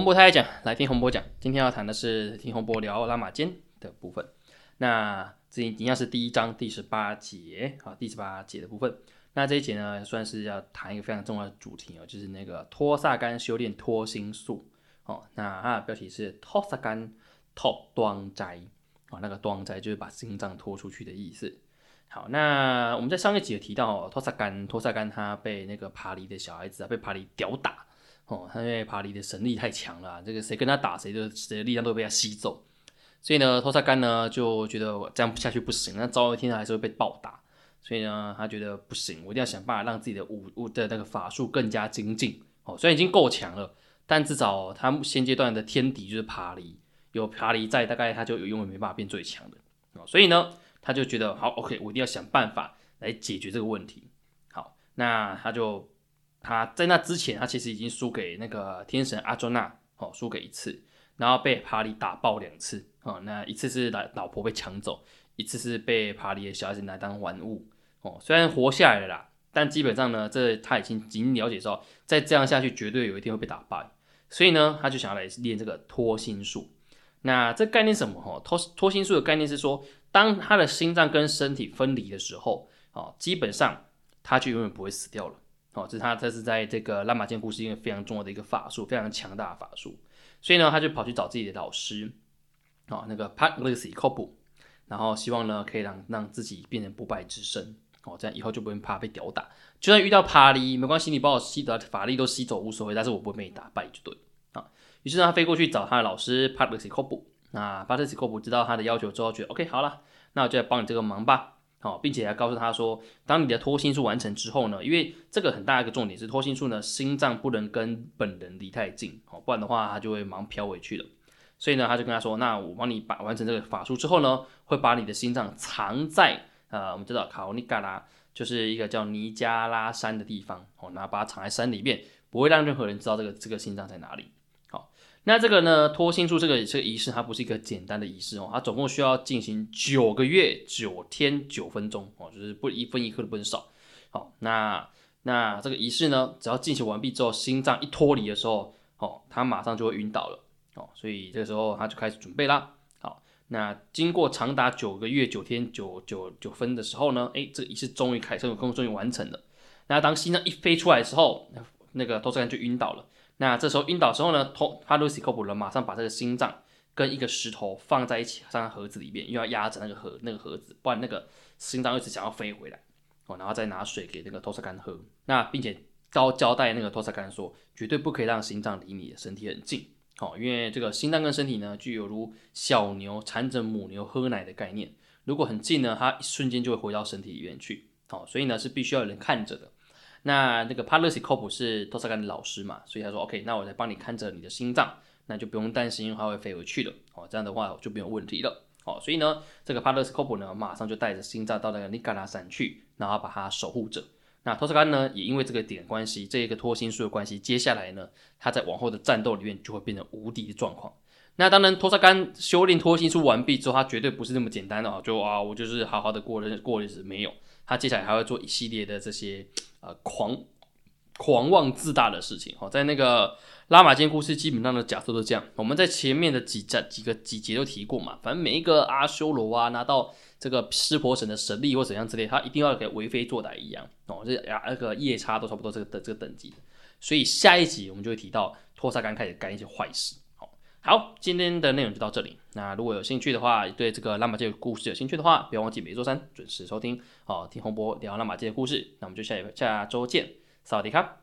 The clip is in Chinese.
洪博台讲，来听洪博讲。今天要谈的是听洪博聊拉玛间的部分。那这一样是第一章第十八节啊，第十八节的部分。那这一节呢，算是要谈一个非常重要的主题哦，就是那个托萨干修炼托心术哦。那它的标题是托萨干托端斋哦，那个端斋就是把心脏拖出去的意思。好，那我们在上一集有提到托萨干，托萨干他被那个帕里的小孩子啊，被帕里屌打。哦，他因为帕里的神力太强了，这个谁跟他打，谁的谁的力量都被他吸走。所以呢，托萨干呢就觉得这样下去不行，那早有一天还是会被暴打。所以呢，他觉得不行，我一定要想办法让自己的武武的那个法术更加精进。哦，虽然已经够强了，但至少他现阶段的天敌就是帕里，有帕里在，大概他就永远没办法变最强的。哦，所以呢，他就觉得好，OK，我一定要想办法来解决这个问题。好，那他就。他在那之前，他其实已经输给那个天神阿周那，哦，输给一次，然后被帕里打爆两次，哦，那一次是老老婆被抢走，一次是被帕里的小孩子拿当玩物，哦，虽然活下来了啦，但基本上呢，这他已经已经了解到，再这样下去，绝对有一天会被打败，所以呢，他就想要来练这个脱心术。那这概念什么？哈，脱脱心术的概念是说，当他的心脏跟身体分离的时候，哦，基本上他就永远不会死掉了。哦，这是他，这是在这个拉玛剑故事，一个非常重要的一个法术，非常强大的法术，所以呢，他就跑去找自己的老师，哦，那个 Pat Lucy c o p 然后希望呢，可以让让自己变成不败之身，哦，这样以后就不用怕被屌打，就算遇到帕利，没关系，你把我吸的法力都吸走无所谓，但是我不会被你打败就对，啊，于是他飞过去找他的老师 Pat Lucy c o p 那 Pat Lucy c o p 知道他的要求之后，觉得 OK 好了，那我就来帮你这个忙吧。好，并且还告诉他说，当你的脱心术完成之后呢，因为这个很大一个重点是脱心术呢，心脏不能跟本人离太近，哦，不然的话他就会忙飘回去了。所以呢，他就跟他说，那我帮你把完成这个法术之后呢，会把你的心脏藏在呃，我们知道考尼嘎拉就是一个叫尼加拉山的地方，哦，然后把它藏在山里面，不会让任何人知道这个这个心脏在哪里。那这个呢，脱心术这个这个仪式，它不是一个简单的仪式哦，它总共需要进行九个月九天九分钟哦，就是不一分一刻都不能少。好，那那这个仪式呢，只要进行完毕之后，心脏一脱离的时候，哦，他马上就会晕倒了哦，所以这个时候他就开始准备啦。好，那经过长达九个月九天九九九分的时候呢，哎，这个仪式终于开始，终终于完成了。那当心脏一飞出来的时候，那个托斯干就晕倒了。那这时候晕倒时候呢，托帕鲁西科普人马上把这个心脏跟一个石头放在一起，放在盒子里面，又要压着那个盒那个盒子，不然那个心脏一直想要飞回来哦，然后再拿水给那个托萨干喝。那并且交交代那个托萨干说，绝对不可以让心脏离你的身体很近哦，因为这个心脏跟身体呢，具有如小牛缠着母牛喝奶的概念，如果很近呢，它一瞬间就会回到身体里面去哦，所以呢是必须要有人看着的。那那个帕勒斯科普是托萨干的老师嘛，所以他说 OK，那我来帮你看着你的心脏，那就不用担心它会飞回去了哦，这样的话就没有问题了哦。所以呢，这个帕勒斯科普呢，马上就带着心脏到那个尼加拉山去，然后把它守护着。那托萨干呢，也因为这个点关系，这一个脱心术的关系，接下来呢，他在往后的战斗里面就会变成无敌的状况。那当然，托萨干修炼脱心术完毕之后，他绝对不是那么简单的啊，就啊，我就是好好的过日过日子，没有，他接下来还会做一系列的这些。呃，狂狂妄自大的事情哦，在那个拉玛间故事基本上的假设都这样。我们在前面的几章几个几节都提过嘛，反正每一个阿修罗啊，拿到这个湿婆神的神力或怎样之类，他一定要给为非作歹一样哦。这啊那个夜叉都差不多这个的这个等级，所以下一集我们就会提到托萨干开始干一些坏事。好，今天的内容就到这里。那如果有兴趣的话，对这个拉马界故事有兴趣的话，不要忘记每周三准时收听，哦听洪波聊拉马界的故事。那我们就下一下周见，萨瓦迪卡。